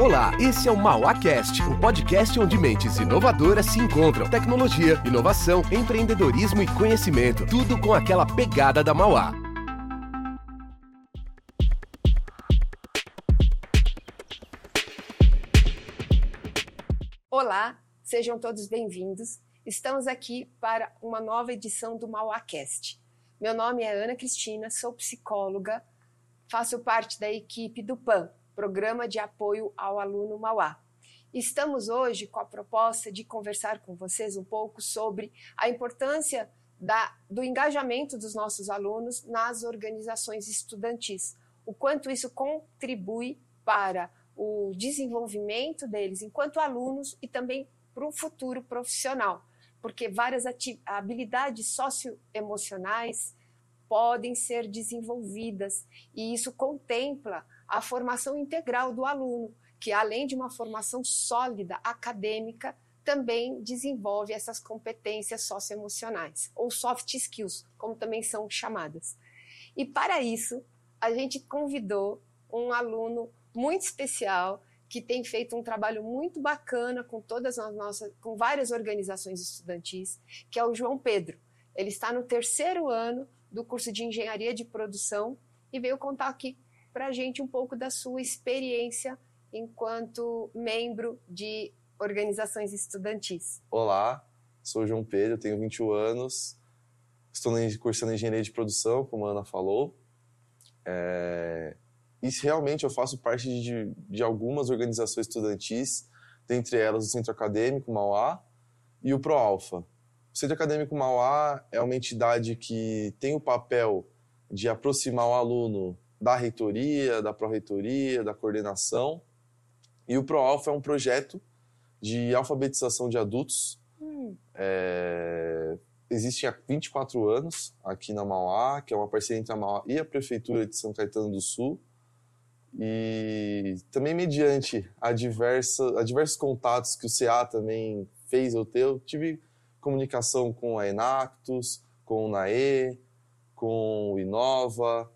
Olá, esse é o MauáCast, o podcast onde mentes inovadoras se encontram. Tecnologia, inovação, empreendedorismo e conhecimento. Tudo com aquela pegada da Mauá. Olá, sejam todos bem-vindos. Estamos aqui para uma nova edição do MauáCast. Meu nome é Ana Cristina, sou psicóloga, faço parte da equipe do PAN, Programa de Apoio ao Aluno Mauá. Estamos hoje com a proposta de conversar com vocês um pouco sobre a importância da, do engajamento dos nossos alunos nas organizações estudantis, o quanto isso contribui para o desenvolvimento deles enquanto alunos e também para o futuro profissional, porque várias habilidades socioemocionais podem ser desenvolvidas e isso contempla a formação integral do aluno, que além de uma formação sólida acadêmica, também desenvolve essas competências socioemocionais, ou soft skills, como também são chamadas. E para isso, a gente convidou um aluno muito especial que tem feito um trabalho muito bacana com todas as nossas, com várias organizações estudantis, que é o João Pedro. Ele está no terceiro ano do curso de Engenharia de Produção e veio contar aqui para a gente um pouco da sua experiência enquanto membro de organizações estudantis. Olá, sou João Pedro, tenho 21 anos, estou cursando Engenharia de Produção, como a Ana falou. É... E realmente eu faço parte de, de algumas organizações estudantis, dentre elas o Centro Acadêmico Mauá e o ProAlfa. O Centro Acadêmico Mauá é uma entidade que tem o papel de aproximar o aluno da reitoria, da pró-reitoria, da coordenação. E o ProAlfa é um projeto de alfabetização de adultos. Hum. É, existe há 24 anos aqui na Mauá, que é uma parceria entre a Mauá e a Prefeitura de São Caetano do Sul. E também mediante a, diversa, a diversos contatos que o CA também fez eu ter, eu tive comunicação com a Enactus, com o NAE, com o Inova,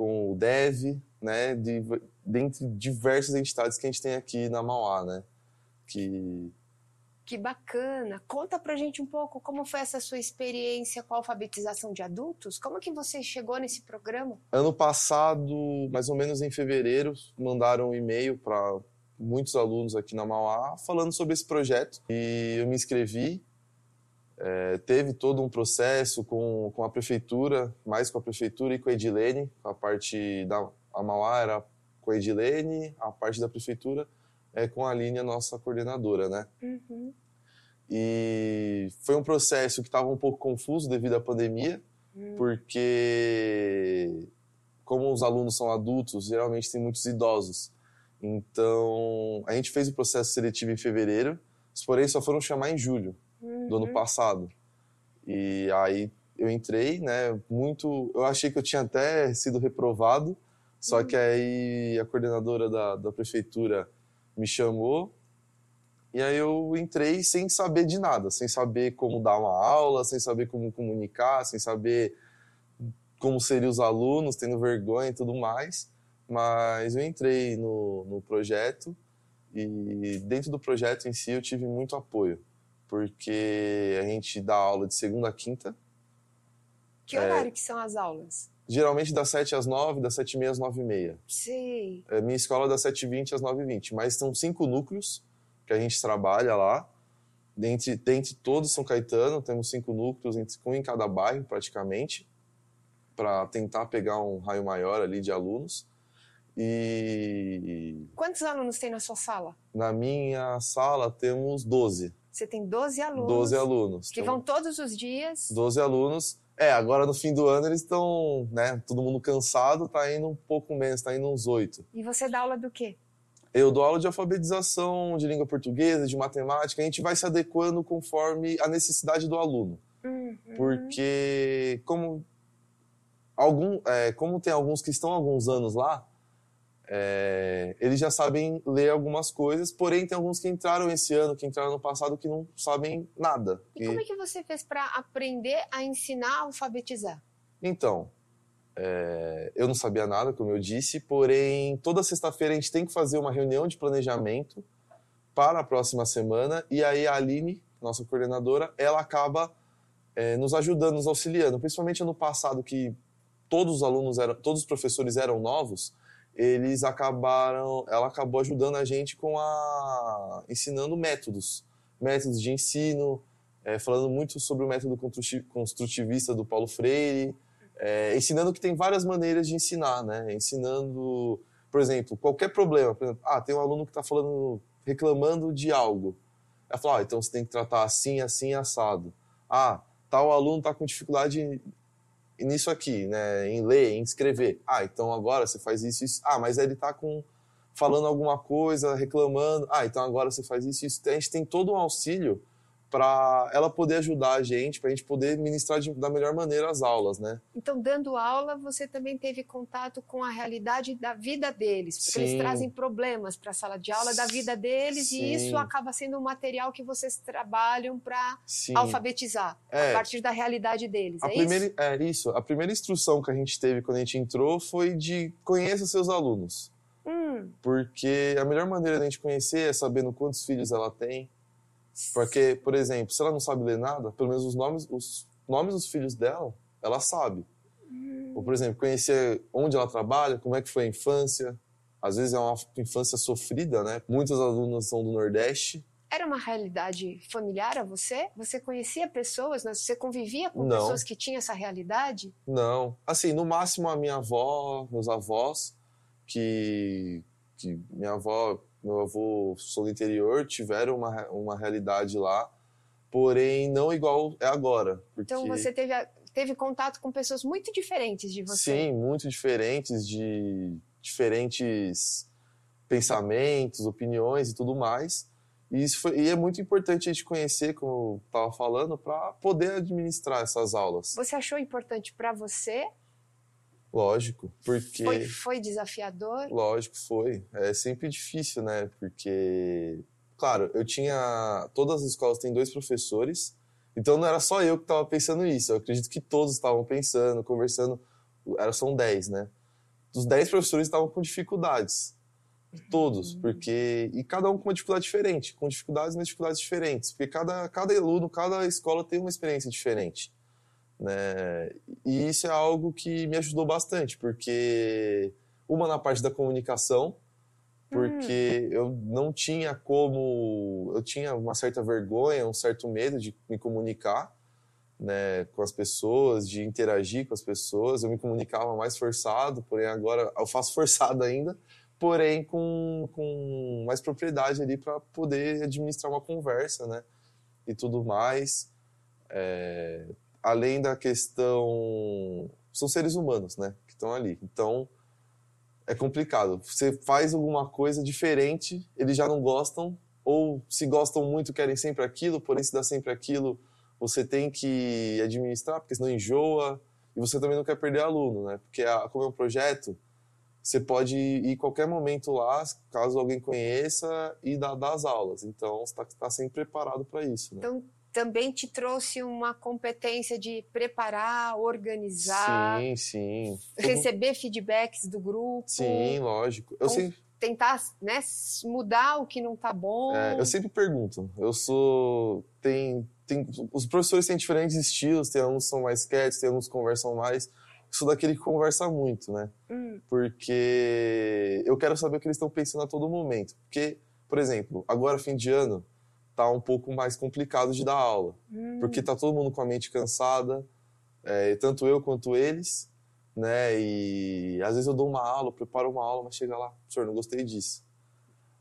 com o Dev, né, de, dentre diversas entidades que a gente tem aqui na Mauá, né, que... Que bacana! Conta pra gente um pouco como foi essa sua experiência com a alfabetização de adultos. Como que você chegou nesse programa? Ano passado, mais ou menos em fevereiro, mandaram um e-mail para muitos alunos aqui na Mauá falando sobre esse projeto e eu me inscrevi é, teve todo um processo com, com a prefeitura, mais com a prefeitura e com a Edilene, a parte da a Mauá era com a Edilene, a parte da prefeitura é com a Aline, a nossa coordenadora, né? Uhum. E foi um processo que estava um pouco confuso devido à pandemia, uhum. porque como os alunos são adultos, geralmente tem muitos idosos. Então, a gente fez o processo seletivo em fevereiro, porém só foram chamar em julho uhum. do ano uhum. passado. E aí eu entrei, né, muito... Eu achei que eu tinha até sido reprovado, só uhum. que aí a coordenadora da, da prefeitura me chamou e aí eu entrei sem saber de nada, sem saber como dar uma aula, sem saber como comunicar, sem saber como seriam os alunos, tendo vergonha e tudo mais. Mas eu entrei no, no projeto e dentro do projeto em si eu tive muito apoio porque a gente dá aula de segunda a quinta. Que horário é, que são as aulas? Geralmente das 7 às 9, das 7 e meia às 9 e meia. Sim. É, minha escola é das 7 e 20 às 9 e 20, mas são cinco núcleos que a gente trabalha lá. Dentre, dentre todos São Caetano, temos cinco núcleos, um em cada bairro praticamente, para tentar pegar um raio maior ali de alunos. E. Quantos alunos tem na sua sala? Na minha sala temos 12. Você tem 12 alunos. 12 alunos. Que então, vão todos os dias. 12 alunos. É, agora no fim do ano eles estão, né, todo mundo cansado, tá indo um pouco menos, tá indo uns 8. E você dá aula do quê? Eu dou aula de alfabetização, de língua portuguesa, de matemática, a gente vai se adequando conforme a necessidade do aluno. Uhum. Porque como algum, é, como tem alguns que estão há alguns anos lá, é, eles já sabem ler algumas coisas, porém tem alguns que entraram esse ano, que entraram no passado, que não sabem nada. E, e... como é que você fez para aprender a ensinar a alfabetizar? Então, É, eu não sabia nada, como eu disse, porém, toda sexta-feira a gente tem que fazer uma reunião de planejamento para a próxima semana, e aí a Aline, nossa coordenadora, ela acaba é, nos ajudando, nos auxiliando. Principalmente ano passado, que todos os alunos eram, todos os professores eram novos, eles acabaram, ela acabou ajudando a gente com a ensinando métodos, métodos de ensino, é, falando muito sobre o método construtivista do Paulo Freire, é, ensinando que tem várias maneiras de ensinar, né? Ensinando, por exemplo, qualquer problema, por exemplo, ah, tem um aluno que está falando, reclamando de algo, ela fala, ah, então você tem que tratar assim, assim, assado. Ah, tal aluno está com dificuldade nisso aqui, né, em ler, em escrever. Ah, então agora você faz isso, isso. Ah, mas ele está com falando alguma coisa, reclamando. Ah, então agora você faz isso, isso. A gente tem todo um auxílio para ela poder ajudar a gente, para a gente poder ministrar de, da melhor maneira as aulas, né? Então, dando aula, você também teve contato com a realidade da vida deles, porque Sim. eles trazem problemas para a sala de aula da vida deles Sim. e isso acaba sendo um material que vocês trabalham para alfabetizar é. a partir da realidade deles. A é primeira, isso? É isso. A primeira instrução que a gente teve quando a gente entrou foi de conheça seus alunos. Hum. Porque a melhor maneira de a gente conhecer é sabendo quantos filhos ela tem, porque, por exemplo, se ela não sabe ler nada, pelo menos os nomes, os nomes dos filhos dela, ela sabe. Hum. Ou, por exemplo, conhecer onde ela trabalha, como é que foi a infância. Às vezes é uma infância sofrida, né? Muitas alunas são do Nordeste. Era uma realidade familiar a você? Você conhecia pessoas? Você convivia com não. pessoas que tinham essa realidade? Não. Assim, no máximo a minha avó, meus avós, que, que minha avó meu avô sou do interior, tiveram uma, uma realidade lá, porém não igual é agora. Porque... Então você teve, teve contato com pessoas muito diferentes de você? Sim, muito diferentes, de diferentes pensamentos, opiniões e tudo mais. E, isso foi, e é muito importante a gente conhecer, como eu estava falando, para poder administrar essas aulas. Você achou importante para você Lógico, porque. Foi, foi desafiador? Lógico, foi. É sempre difícil, né? Porque, claro, eu tinha. Todas as escolas têm dois professores, então não era só eu que estava pensando isso. Eu acredito que todos estavam pensando, conversando. Era, são dez, né? Os dez professores estavam com dificuldades. Todos, uhum. porque. E cada um com uma dificuldade diferente, com dificuldades e dificuldades diferentes. Porque cada, cada aluno, cada escola tem uma experiência diferente. Né? E isso é algo que me ajudou bastante, porque uma na parte da comunicação, porque hum. eu não tinha como, eu tinha uma certa vergonha, um certo medo de me comunicar, né, com as pessoas, de interagir com as pessoas. Eu me comunicava mais forçado, porém agora eu faço forçado ainda, porém com, com mais propriedade ali para poder administrar uma conversa, né, e tudo mais. É, além da questão. São seres humanos, né? Que estão ali. Então, é complicado. Você faz alguma coisa diferente, eles já não gostam, ou se gostam muito, querem sempre aquilo, porém, se dá sempre aquilo, você tem que administrar, porque senão enjoa. E você também não quer perder aluno, né? Porque, a, como é um projeto, você pode ir qualquer momento lá, caso alguém conheça, e dar, dar as aulas. Então, você está tá sempre preparado para isso. Né? Então, também te trouxe uma competência de preparar, organizar, sim, sim. receber feedbacks do grupo. Sim, lógico. Eu sempre... tentar né, mudar o que não está bom. É, eu sempre pergunto. Eu sou tem tem os professores têm diferentes estilos. Tem alguns que são mais quietos, tem alguns que conversam mais. Eu sou daquele que conversa muito, né? Hum. Porque eu quero saber o que eles estão pensando a todo momento. Porque, por exemplo, agora fim de ano tá um pouco mais complicado de dar aula, hum. porque tá todo mundo com a mente cansada, é, tanto eu quanto eles, né? E às vezes eu dou uma aula, preparo uma aula, mas chega lá, senhor, não gostei disso.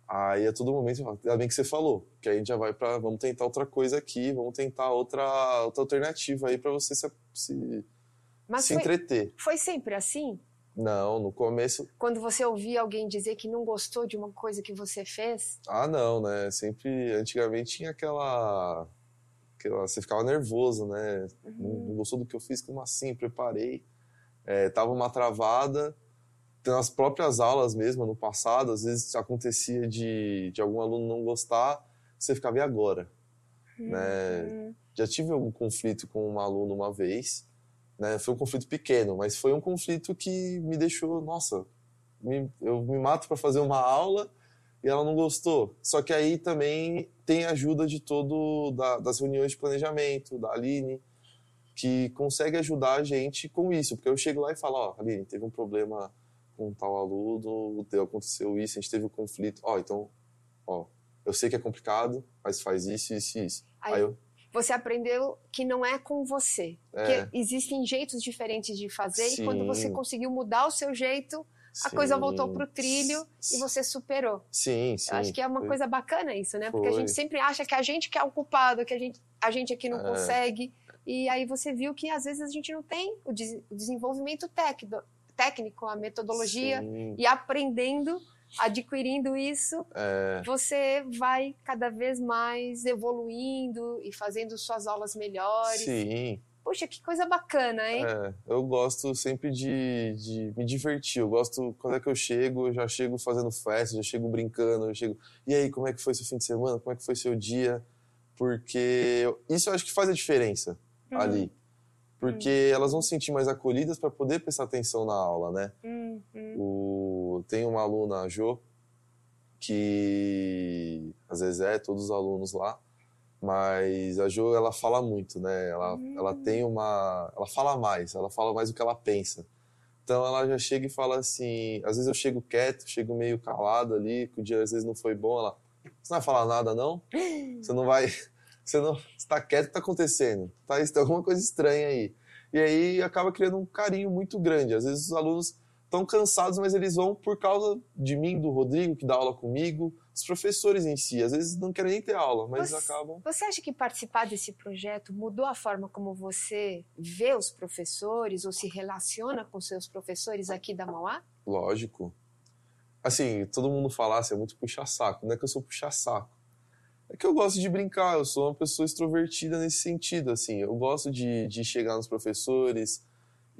Aí a todo momento eu falo, ainda bem que você falou, que aí a gente já vai para, vamos tentar outra coisa aqui, vamos tentar outra outra alternativa aí para você se, se, mas se foi, entreter. Foi sempre assim? Não, no começo. Quando você ouvia alguém dizer que não gostou de uma coisa que você fez? Ah, não, né? Sempre, antigamente tinha aquela. aquela você ficava nervoso, né? Uhum. Não, não, gostou do que eu fiz, como assim? Preparei. É, tava uma travada. Nas próprias aulas mesmo, no passado, às vezes acontecia de, de algum aluno não gostar, você ficava, e agora? Né? Uhum. Né? Já tive algum conflito com um aluno uma vez Né? Foi um conflito pequeno, mas foi um conflito que me deixou, nossa, me, eu me mato para fazer uma aula e ela não gostou. Só que aí também tem a ajuda de todo da, das reuniões de planejamento, da Aline, que consegue ajudar a gente com isso, porque eu chego lá e falo, ó, oh, Aline, teve um problema com tal aluno, aconteceu isso, a gente teve um conflito. Ó, oh, então, ó, eu sei que é complicado, mas faz isso, isso e isso. Aí, aí eu você aprendeu que não é com você. É. Que existem jeitos diferentes de fazer Sim. e quando você conseguiu mudar o seu jeito, a coisa voltou para o trilho e você superou. Sim, sim. Eu acho que é uma foi. coisa bacana isso, né? Porque foi. a gente sempre acha que a gente que é o culpado, que a gente, a gente aqui não é. consegue. E aí você viu que às vezes a gente não tem o, desenvolvimento técnico, técnico a metodologia sim. e aprendendo adquirindo isso, é... você vai cada vez mais evoluindo e fazendo suas aulas melhores. Sim. Poxa, que coisa bacana, hein? É, eu gosto sempre de, de me divertir. Eu gosto, quando é que eu chego, eu já chego fazendo festa, já chego brincando, eu chego. E aí, como é que foi seu fim de semana? Como é que foi seu dia? Porque isso eu acho que faz a diferença uhum. ali porque hum. elas vão se sentir mais acolhidas para poder prestar atenção na aula, né? Hum, hum. Tem uma aluna, a Jo, que a Zezé, todos os alunos lá, mas a Jo, ela fala muito, né? Ela, ela hum. tem uma... Ela fala mais, ela fala mais do que ela pensa. Então ela já chega e fala assim, às vezes eu chego quieto, chego meio calado ali, que o dia às vezes não foi bom, ela, você não vai falar nada não? Você não vai você não está quieto, o que está acontecendo? Tá, tem alguma coisa estranha aí. E aí acaba criando um carinho muito grande. Às vezes os alunos estão cansados, mas eles vão por causa de mim, do Rodrigo, que dá aula comigo, os professores em si. Às vezes não querem nem ter aula, mas você, acabam. Você acha que participar desse projeto mudou a forma como você vê os professores ou se relaciona com seus professores aqui da Mauá? Lógico. Assim, todo mundo falasse, é muito puxa-saco. Não é que eu sou puxa-saco é que eu gosto de brincar, eu sou uma pessoa extrovertida nesse sentido, assim. Eu gosto de, de chegar nos professores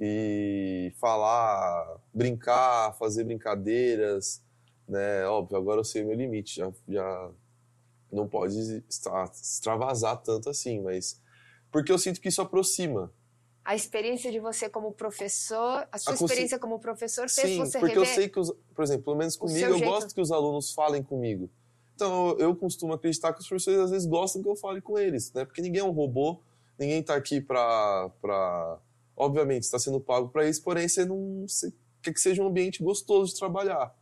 e falar, brincar, fazer brincadeiras, né? Óbvio, agora eu sei o meu limite, já, já não pode extravasar tanto assim, mas... Porque eu sinto que isso aproxima. A experiência de você como professor, a sua a experiência como professor fez Sim, você porque rever eu sei que, os, por exemplo, pelo menos comigo, eu jeito. gosto que os alunos falem comigo. Então, eu costumo acreditar que os professores às vezes gostam que eu fale com eles, né? Porque ninguém é um robô, ninguém está aqui para. Obviamente, está sendo pago para isso, porém, você não você quer que seja um ambiente gostoso de trabalhar.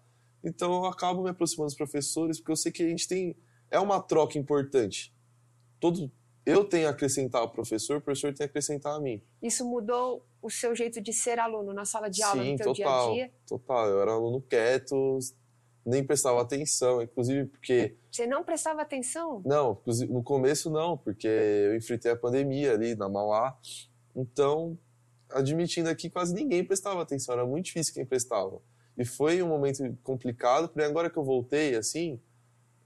Então, eu acabo me aproximando dos professores, porque eu sei que a gente tem. É uma troca importante. Todo, eu tenho a acrescentar ao professor, o professor tem a acrescentar a mim. Isso mudou o seu jeito de ser aluno na sala de aula, Sim, no total, dia a dia? Total, eu era aluno quieto, nem prestava atenção, inclusive porque... Você não prestava atenção? Não, no começo não, porque eu enfrentei a pandemia ali na Mauá, então, admitindo aqui, quase ninguém prestava atenção, era muito difícil quem prestava. E foi um momento complicado, porque agora que eu voltei, assim,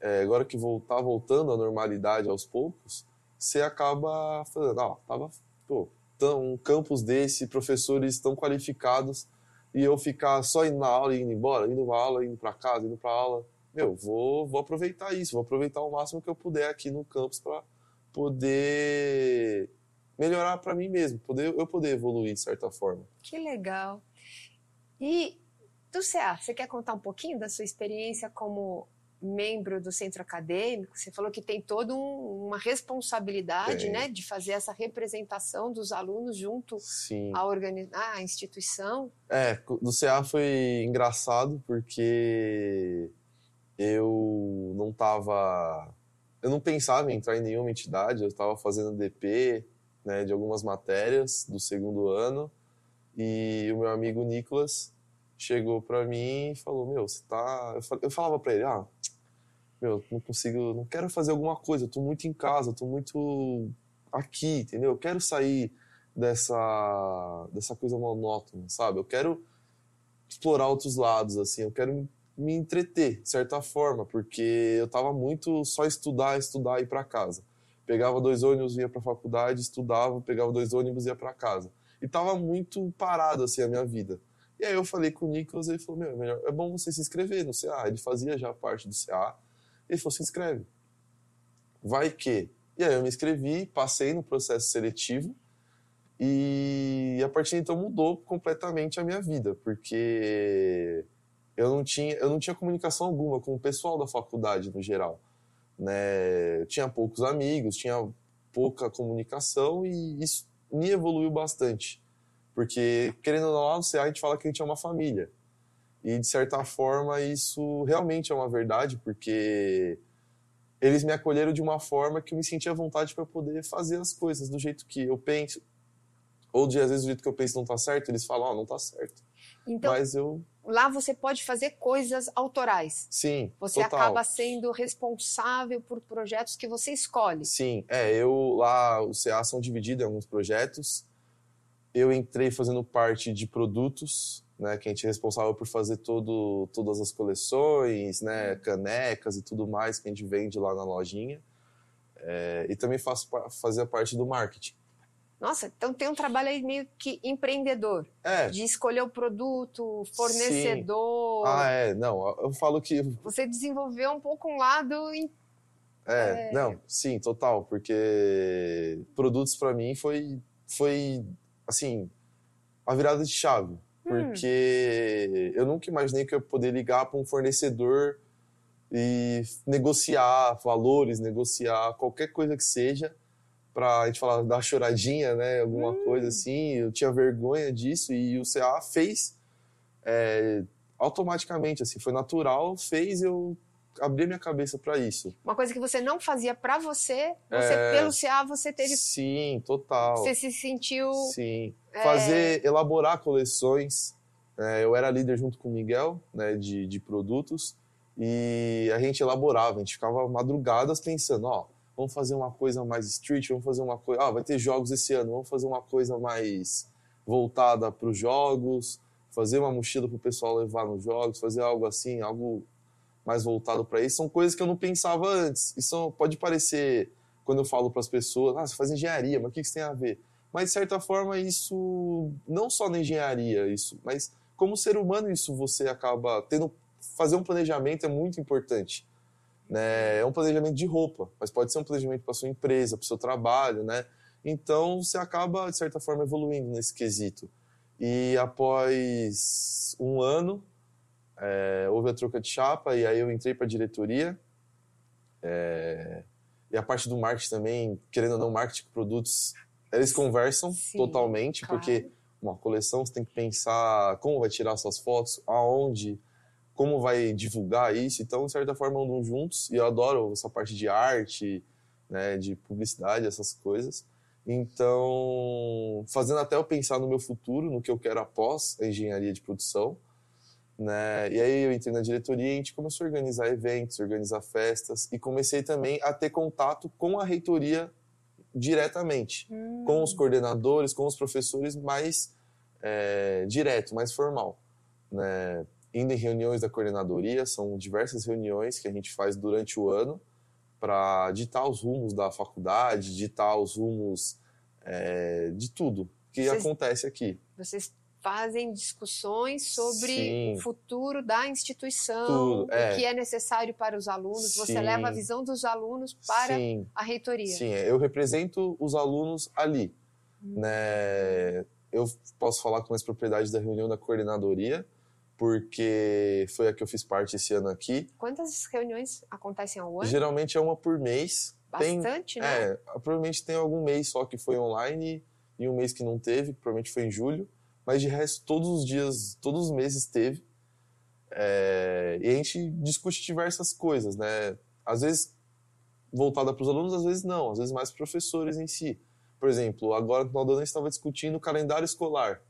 é, agora que voltar tá voltando à normalidade aos poucos, você acaba falando, ó, tava, pô, tão, um campus desse, professores tão qualificados, e eu ficar só indo na aula e indo embora, indo pra aula, indo para casa, indo para aula. Meu, vou, vou aproveitar isso, vou aproveitar o máximo que eu puder aqui no campus para poder melhorar para mim mesmo, poder eu poder evoluir de certa forma. Que legal. E do CA, você quer contar um pouquinho da sua experiência como membro do centro acadêmico, você falou que tem toda um, uma responsabilidade, né, de fazer essa representação dos alunos junto à, organi à instituição. É, do CA foi engraçado porque eu não estava, eu não pensava em entrar em nenhuma entidade, eu estava fazendo DP, né, de algumas matérias do segundo ano e o meu amigo Nicolas chegou para mim e falou: Meu, você tá. Eu falava para ele: Ah, meu, não consigo, não quero fazer alguma coisa, eu tô muito em casa, eu tô muito aqui, entendeu? Eu quero sair dessa, dessa coisa monótona, sabe? Eu quero explorar outros lados, assim, eu quero me entreter, de certa forma, porque eu tava muito só estudar, estudar e ir para casa. Pegava dois ônibus, ia para a faculdade, estudava, pegava dois ônibus ia para casa. E tava muito parado, assim, a minha vida. E aí eu falei com o Nicolas, ele falou, meu, é, melhor, é bom você se inscrever no CA. Ele fazia já parte do CA. Ele falou, se inscreve. Vai que. E aí eu me inscrevi, passei no processo seletivo, E a partir então mudou completamente a minha vida, porque eu não tinha, eu não tinha comunicação alguma com o pessoal da faculdade no geral. Né? tinha poucos amigos, tinha pouca comunicação e isso me evoluiu bastante. Porque, querendo ou não, lá no CA a gente fala que a gente é uma família. E, de certa forma, isso realmente é uma verdade, porque eles me acolheram de uma forma que eu me sentia à vontade para poder fazer as coisas do jeito que eu penso. Ou, de, às vezes, do jeito que eu penso não está certo, eles falam, ó, oh, não está certo. Então, Mas eu... lá você pode fazer coisas autorais. Sim, Você total. acaba sendo responsável por projetos que você escolhe. Sim, é, eu lá, o CA são divididos em alguns projetos. Eu entrei fazendo parte de produtos, né, que a gente é responsável por fazer todo, todas as coleções, né, canecas e tudo mais que a gente vende lá na lojinha. É, e também faço fazer parte do marketing. Nossa, então tem um trabalho aí meio que empreendedor. É. De escolher o produto, fornecedor. Sim. Ah, é. Não, eu falo que. Você desenvolveu um pouco um lado. Em... É, é, não, sim, total. Porque produtos para mim foi, foi, assim, a virada de chave. Hum. Porque hum. eu nunca imaginei que eu ia poder ligar para um fornecedor e negociar valores, negociar qualquer coisa que seja para a gente falar dar choradinha, né, alguma hum. coisa assim. Eu tinha vergonha disso e o CA fez é, automaticamente, assim, foi natural, fez eu abrir minha cabeça para isso. Uma coisa que você não fazia para você, você é... pelo CA você teve. Sim, total. Você se sentiu. Sim. É... Fazer, elaborar coleções. É, eu era líder junto com o Miguel, né, de, de produtos. E a gente elaborava, a gente ficava madrugadas pensando, ó, vamos fazer uma coisa mais street, vamos fazer uma coisa. Ah, vai ter jogos esse ano, vamos fazer uma coisa mais voltada para os jogos, fazer uma mochila para o pessoal levar nos jogos, fazer algo assim, algo mais voltado para isso. São coisas que eu não pensava antes. Isso pode parecer, quando eu falo para as pessoas, ah, você faz engenharia, mas o que isso tem a ver? Mas, de certa forma, isso, não só na engenharia, isso, mas como ser humano, isso você acaba tendo. Fazer um planejamento é muito importante né? É um planejamento de roupa, mas pode ser um planejamento para sua empresa, para o seu trabalho, né? Então você acaba de certa forma evoluindo nesse quesito. E após um ano é, houve a troca de chapa e aí eu entrei para a diretoria. É, e a parte do marketing também, querendo ou não, marketing com produtos, eles conversam Sim, totalmente, claro. porque uma coleção você tem que pensar como vai tirar suas fotos, aonde, como vai divulgar isso. Então, de certa forma, andam juntos. E eu adoro essa parte de arte, né, de publicidade, essas coisas. Então, fazendo até eu pensar no meu futuro, no que eu quero após a engenharia de produção. Né? E aí eu entrei na diretoria e a gente começou a organizar eventos, organizar festas e comecei também a ter contato com a reitoria diretamente, hum. com os coordenadores, com os professores mais é, direto, mais formal. Né? Indo em reuniões da coordenadoria, são diversas reuniões que a gente faz durante o ano para ditar os rumos da faculdade, ditar os rumos é, de tudo que vocês, acontece aqui. Vocês fazem discussões sobre Sim. o futuro da instituição, Tudo, é. o que é necessário para os alunos. Sim. Você leva a visão dos alunos para Sim. a reitoria. Sim, eu represento os alunos ali. Hum. Né? Eu posso falar com mais propriedade da reunião da coordenadoria, porque foi a que eu fiz parte esse ano aqui. Quantas reuniões acontecem ao ano? Geralmente é uma por mês. Bastante, tem, né? É, provavelmente tem algum mês só que foi online e um mês que não teve, provavelmente foi em julho. Mas de resto, todos os dias, todos os meses teve. É, e a gente discute diversas coisas, né? Às vezes voltada para os alunos, às vezes não, às vezes mais professores em si. Por exemplo, agora no final do ano a gente estava discutindo o calendário escolar.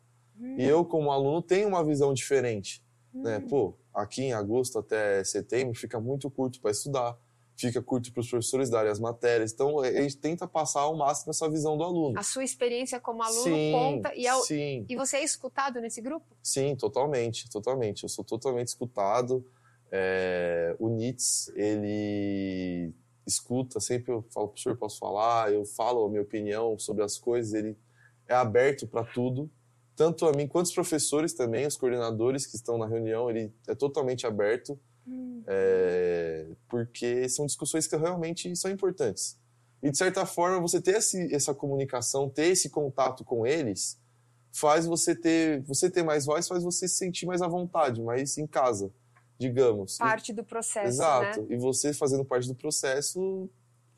Hum. E eu, como aluno, tenho uma visão diferente. Hum. Né? Pô, aqui em agosto até setembro fica muito curto para estudar, fica curto para os professores darem as matérias. Então, a gente tenta passar ao máximo essa visão do aluno. A sua experiência como aluno sim, conta. E, é sim. e você é escutado nesse grupo? Sim, totalmente, totalmente. Eu sou totalmente escutado. É... o NITS, ele escuta, sempre eu falo, professor, posso falar, eu falo a minha opinião sobre as coisas, ele é aberto para tudo tanto a mim quanto os professores também, os coordenadores que estão na reunião, ele é totalmente aberto, hum. é, porque são discussões que realmente são importantes. E, de certa forma, você ter esse, essa comunicação, ter esse contato com eles, faz você ter, você ter mais voz, faz você se sentir mais à vontade, mais em casa, digamos. Parte do processo, Exato. né? E você fazendo parte do processo,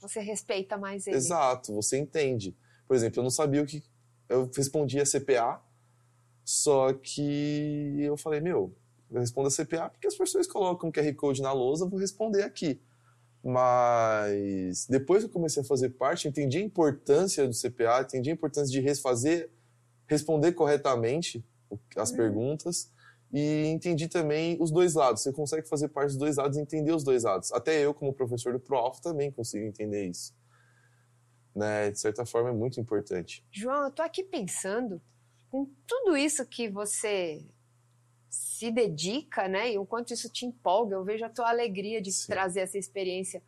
Você respeita mais ele. exato, você entende. Por exemplo, eu não sabia o que... Eu respondia CPA, só que eu falei, meu, eu respondo a CPA porque as pessoas colocam QR Code na lousa, eu vou responder aqui. Mas depois que eu comecei a fazer parte, entendi a importância do CPA, entendi a importância de refazer, responder corretamente as Uhum. perguntas e entendi também os dois lados. Você consegue fazer parte dos dois lados e entender os dois lados. Até eu, como professor do Prof, também consigo entender isso. Né? De certa forma, é muito importante. João, eu tô aqui pensando, com tudo isso que você se dedica, né? E o quanto isso te empolga, eu vejo a tua alegria de Sim. trazer essa experiência.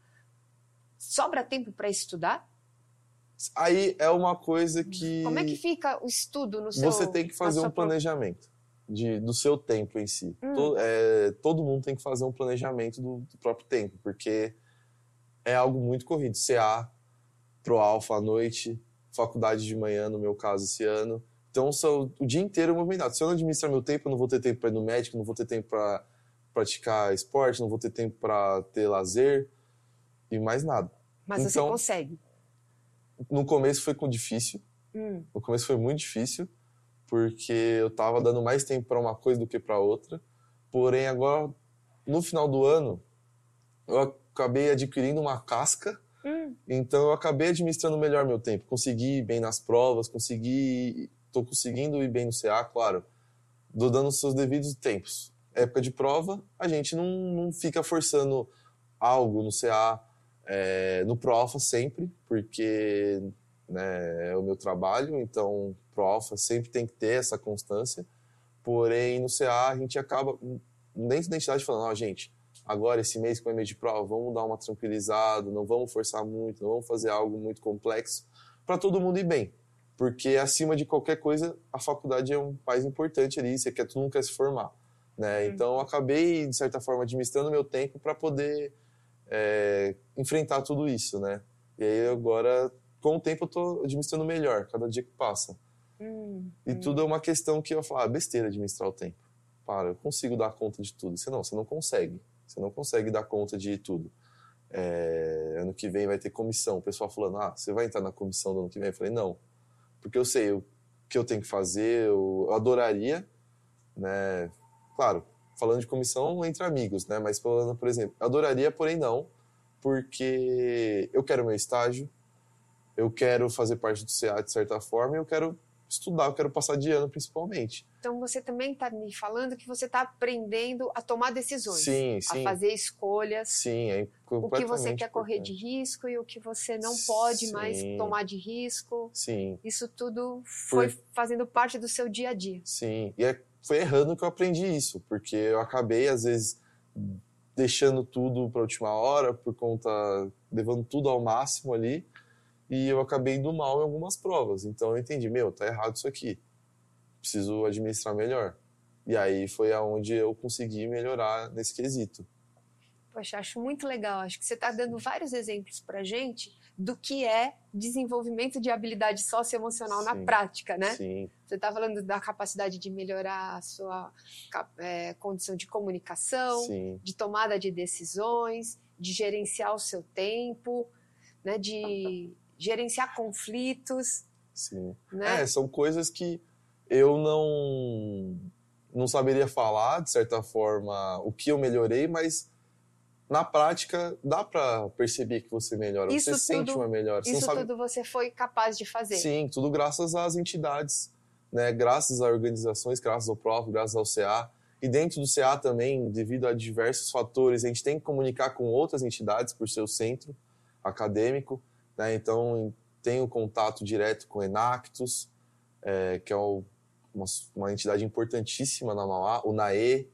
Sobra tempo para estudar? Aí é uma coisa que. Como é que fica o estudo no seu Você tem que fazer um planejamento de, do seu tempo em si. Hum. To- é, todo mundo tem que fazer um planejamento do, do próprio tempo, porque é algo muito corrido. CA, Pro Alfa à noite, faculdade de manhã, no meu caso, esse ano. Então, sou o dia inteiro movimentado. Se eu não administrar meu tempo, eu não vou ter tempo para ir no médico, não vou ter tempo para praticar esporte, não vou ter tempo para ter lazer e mais nada. Mas você Então- consegue. No começo foi com difícil, Hum, no começo foi muito difícil, porque eu tava dando mais tempo para uma coisa do que para outra. Porém, agora, no final do ano, eu acabei adquirindo uma casca, hum, então eu acabei administrando melhor meu tempo. Consegui ir bem nas provas, consegui. Tô conseguindo ir bem no CA, claro, dou dando os seus devidos tempos. Época de prova, a gente não, não fica forçando algo no CA, é, no Profa sempre, porque né, é o meu trabalho, então Profa sempre tem que ter essa constância. Porém, no CA a gente acaba, dentro da entidade, falando: ó, gente, agora esse mês que é mês de prova, vamos dar uma tranquilizada, não vamos forçar muito, não vamos fazer algo muito complexo, para todo mundo ir bem. Porque acima de qualquer coisa, a faculdade é um mais importante ali, você quer, tu quer se formar. Né? Uhum. Então, eu acabei, de certa forma, administrando meu tempo para poder é, enfrentar tudo isso, né? E aí, agora, com o tempo, eu tô administrando melhor, cada dia que passa. hum, E hum. tudo é uma questão que eu falo, ah, besteira administrar o tempo. Para, eu consigo dar conta de tudo. Você não, você não consegue. Você não consegue dar conta de tudo. É, ano que vem vai ter comissão. O pessoal falando, ah, você vai entrar na comissão do ano que vem? Eu falei, não. Porque eu sei o que eu tenho que fazer, eu, adoraria, né? Claro, falando de comissão entre amigos, né? Mas falando, por exemplo, adoraria, porém não, porque eu quero meu estágio, eu quero fazer parte do CA de certa forma eu quero estudar, eu quero passar de ano principalmente. Então você também está me falando que você está aprendendo a tomar decisões, Sim, a sim. fazer escolhas, Sim, é o que você quer correr de risco e o que você não pode mais Sim. tomar de risco. Sim, Isso tudo foi fazendo parte do seu dia a dia. sim. E é, foi errando que eu aprendi isso, porque eu acabei, às vezes, deixando tudo para a última hora, por conta. levando tudo ao máximo ali, e eu acabei indo mal em algumas provas. Então eu entendi, meu, tá errado isso aqui. Preciso administrar melhor. E aí foi aonde eu consegui melhorar nesse quesito. Poxa, acho muito legal. Acho que você está dando vários exemplos para gente do que é desenvolvimento de habilidade socioemocional na Sim. prática, né? Sim, Você está falando da capacidade de melhorar a sua é, condição de comunicação, sim, de tomada de decisões, de gerenciar o seu tempo, né? de gerenciar conflitos, sim. né? É, são coisas que eu não não saberia falar de certa forma o que eu melhorei, mas na prática dá pra perceber que você melhora, Isso você sente tudo- uma melhora. Você Isso sabe... tudo você foi capaz de fazer. Sim, tudo graças às entidades, né? Graças a organizações, graças ao PROF, graças ao CA. E dentro do CA também, devido a diversos fatores, a gente tem que comunicar com outras entidades por ser o centro acadêmico, né? Então, tenho contato direto com o Enactus, é, que é o- uma, uma entidade importantíssima na Mauá, o NAE,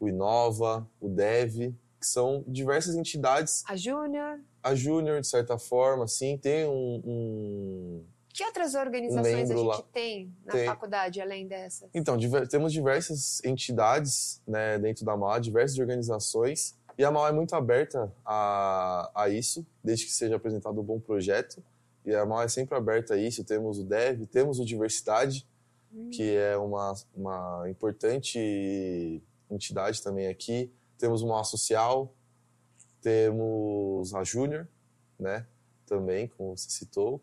o Inova, o DEV, que são diversas entidades, A Júnior, a Júnior, de certa forma, assim, tem um- um que outras organizações a gente lá. tem na Tem. faculdade além dessas? Então, diver- temos diversas entidades né, dentro da MAA, diversas organizações, E a Mal é muito aberta a, a isso, desde que seja apresentado um bom projeto. E a Mal é sempre aberta a isso. Temos o Dev, temos o Diversidade, hum. que é uma, uma importante entidade também aqui. Temos o Mal Social, temos a Júnior, né? Também, como você citou.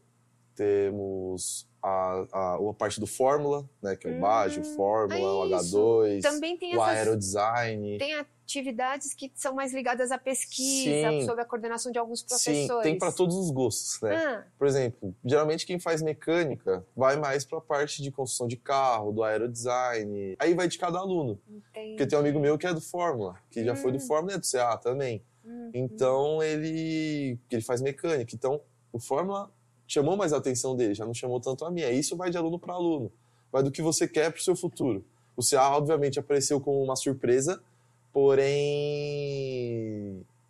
Temos a, a, a parte do Fórmula, né? Que é o hum, Bajo, Fórmula, é o H2, Também tem o essas... aerodesign. Tem atividades que são mais ligadas à pesquisa, Sim. sob a coordenação de alguns professores. Sim, tem para todos os gostos, né? Ah. Por exemplo, geralmente quem faz mecânica vai mais para a parte de construção de carro, do aerodesign. Aí vai de cada aluno. Entendi. Porque tem um amigo meu que é do Fórmula, que hum. já foi do hum. Fórmula e é do CA também. Hum. Então ele ele faz mecânica. Então o Fórmula chamou mais a atenção dele, já não chamou tanto a minha. Isso vai de aluno para aluno. Vai do que você quer para o seu futuro. O CA, obviamente, apareceu como uma surpresa, porém.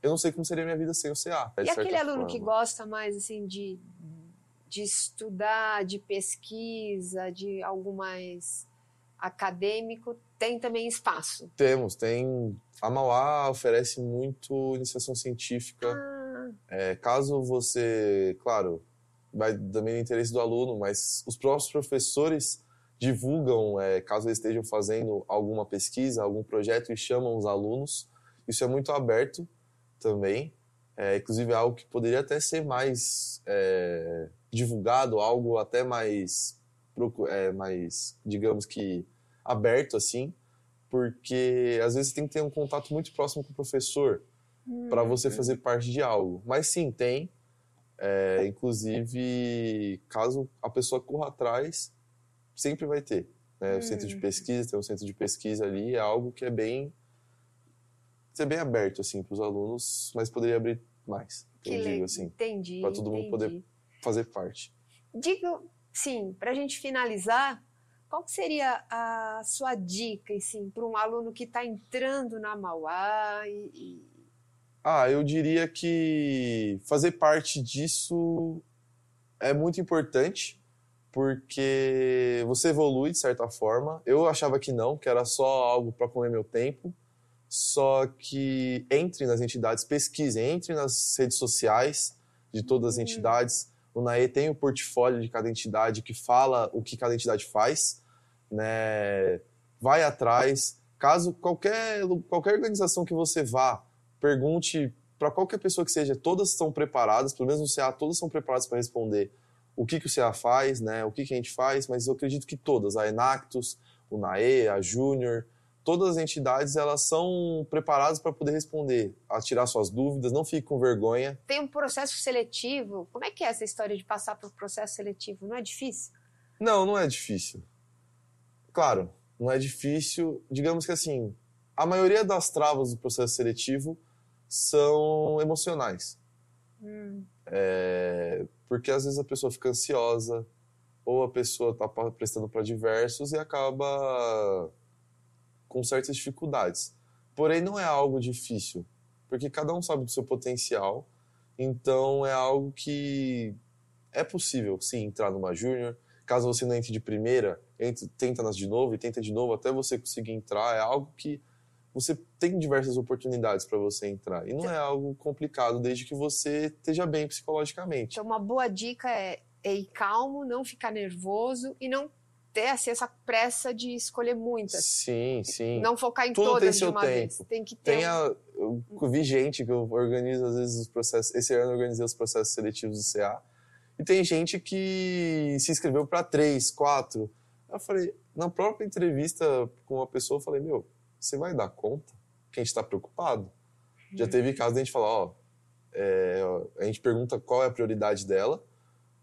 Eu não sei como seria a minha vida sem o CA. E aquele aluno forma. que gosta mais assim de, de estudar, de pesquisa, de algo mais acadêmico, tem também espaço? Temos, tem. A Mauá oferece muito iniciação científica. Ah. É, caso você, claro, vai também no interesse do aluno, mas os próprios professores divulgam, é, caso eles estejam fazendo alguma pesquisa, algum projeto e chamam os alunos. Isso é muito aberto também. É, inclusive é algo que poderia até ser mais é, divulgado, algo até mais, é, mais, digamos que, aberto assim, porque às vezes tem que ter um contato muito próximo com o professor hum, para você fazer parte de algo. Mas sim, tem. É, inclusive, caso a pessoa corra atrás, sempre vai ter. Né? O centro de hum. pesquisa, tem um centro de pesquisa ali, é algo que é bem ser bem aberto assim para os alunos, mas poderia abrir mais. Que eu digo assim, entendi. Para todo mundo poder fazer parte. Digo, sim, para a gente finalizar, qual seria a sua dica, assim, para um aluno que está entrando na Mauá e, e ah, eu diria que fazer parte disso é muito importante, porque você evolui de certa forma. Eu achava que não, que era só algo para comer meu tempo. Só que entre nas entidades, pesquise, entre nas redes sociais de todas as uhum. entidades. O NAE tem o portfólio de cada entidade que fala o que cada entidade faz, né? Vai atrás. Caso qualquer, qualquer organização que você vá, pergunte para qualquer pessoa que seja, todas são preparadas, pelo menos no CA, todas são preparadas para responder o que, que o CA faz, né, o que, que a gente faz, mas eu acredito que todas, a Enactus, o NAE, a Júnior, todas as entidades elas são preparadas para poder responder, a tirar suas dúvidas, não fique com vergonha. Tem um processo seletivo. Como é que é essa história de passar por processo seletivo? Não é difícil? Não, não é difícil. Claro, não é difícil. Digamos que assim, a maioria das travas do processo seletivo são emocionais. Hum. É, porque às vezes a pessoa fica ansiosa, ou a pessoa está prestando para diversos e acaba com certas dificuldades. Porém, não é algo difícil, porque cada um sabe do seu potencial, então é algo que é possível, sim, entrar numa júnior. Caso você não entre de primeira, entre, tenta nas de novo e tenta de novo até você conseguir entrar. É algo que você tem diversas oportunidades para você entrar. E não é algo complicado, desde que você esteja bem psicologicamente. Então, uma boa dica é, ir calmo, não ficar nervoso e não ter assim, essa pressa de escolher muitas. Sim, sim. Não focar em Tudo todas tem seu de uma tempo. vez. Tem que ter. Tem a, eu vi gente que eu organizo, às vezes, os processos. Esse ano eu organizei os processos seletivos do CA. E tem gente que se inscreveu para três, quatro. Eu falei, na própria entrevista com uma pessoa, eu falei, meu, você vai dar conta? Que a gente está preocupado. Já teve caso de a gente falar, ó, é, a gente pergunta qual é a prioridade dela,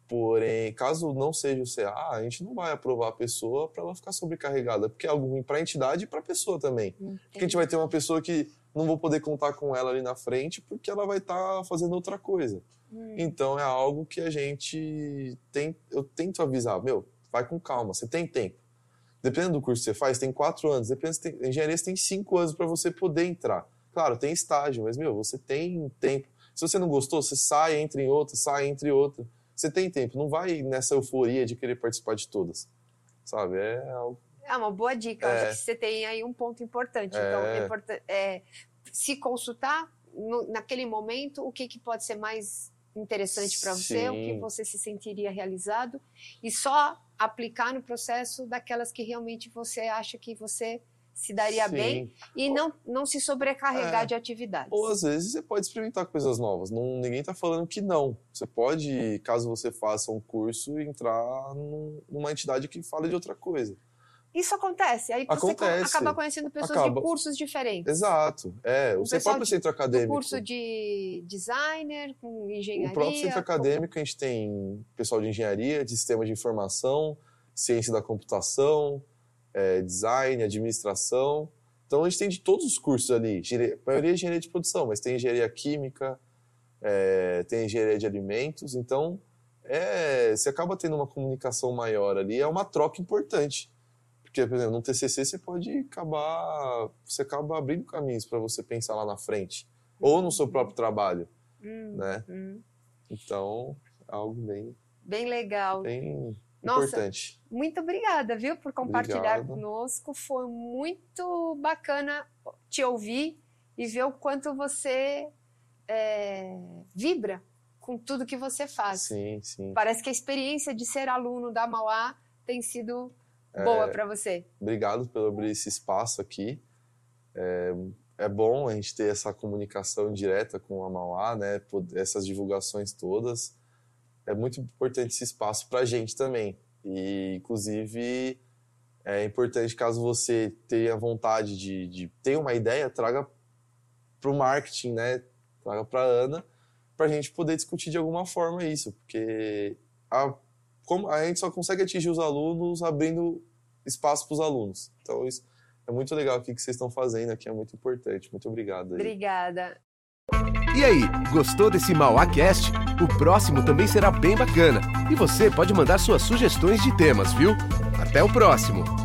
porém, caso não seja o CA, a gente não vai aprovar a pessoa para ela ficar sobrecarregada, porque é algo ruim para a entidade e para a pessoa também. Entendi. Porque a gente vai ter uma pessoa que não vou poder contar com ela ali na frente porque ela vai estar tá fazendo outra coisa. Hum. Então é algo que a gente tem, eu tento avisar, meu, vai com calma, você tem tempo. Dependendo do curso que você faz, tem quatro anos. Dependendo, tem, engenharia você tem cinco anos para você poder entrar. Claro, tem estágio, mas, meu, você tem tempo. Se você não gostou, você sai, entra em outra, sai, entre outra. Você tem tempo. Não vai nessa euforia de querer participar de todas. Sabe? É algo... É uma boa dica. É. Acho que você tem aí um ponto importante. Então, é. Então, é, se consultar no, naquele momento o que, que pode ser mais interessante para você, o que você se sentiria realizado e só aplicar no processo daquelas que realmente você acha que você se daria Sim. bem e não, não se sobrecarregar é. de atividades. Ou às vezes você pode experimentar coisas novas. Não, ninguém está falando que não. Você pode, caso você faça um curso, entrar num, numa entidade que fale de outra coisa. Isso acontece. Aí você acontece. acaba conhecendo pessoas acaba. de cursos diferentes. Exato. É, o, o seu próprio centro acadêmico. curso de designer, com engenharia. O próprio centro acadêmico, a gente tem pessoal de engenharia, de sistema de informação, ciência da computação, é, design, administração. Então a gente tem de todos os cursos ali. A maioria é engenharia de produção, mas tem engenharia química, é, tem engenharia de alimentos. Então é, você acaba tendo uma comunicação maior ali, é uma troca importante. Porque, por exemplo, no TCC você pode acabar, você acaba abrindo caminhos para você pensar lá na frente, ou no seu próprio trabalho, hum, né? Hum. Então, é algo bem bem legal. Bem Nossa, importante. Muito obrigada, viu, por compartilhar Obrigado. conosco. Foi muito bacana te ouvir e ver o quanto você é, vibra com tudo que você faz. Sim, sim. Parece que a experiência de ser aluno da Mauá tem sido boa é, para você. Obrigado pelo abrir esse espaço aqui. É, é, bom a gente ter essa comunicação direta com a Mauá, né? Essas divulgações todas. É muito importante esse espaço para a gente também. E, inclusive, é importante caso você tenha vontade de, de ter uma ideia, traga para o marketing, né? Traga para a Ana, para a gente poder discutir de alguma forma isso, porque a como a gente só consegue atingir os alunos abrindo espaço para os alunos. Então, isso é muito legal aqui que vocês estão fazendo aqui, é muito importante. Muito obrigado. Aí. Obrigada. E aí, gostou desse Mauacast? O próximo também será bem bacana. E você pode mandar suas sugestões de temas, viu? Até o próximo!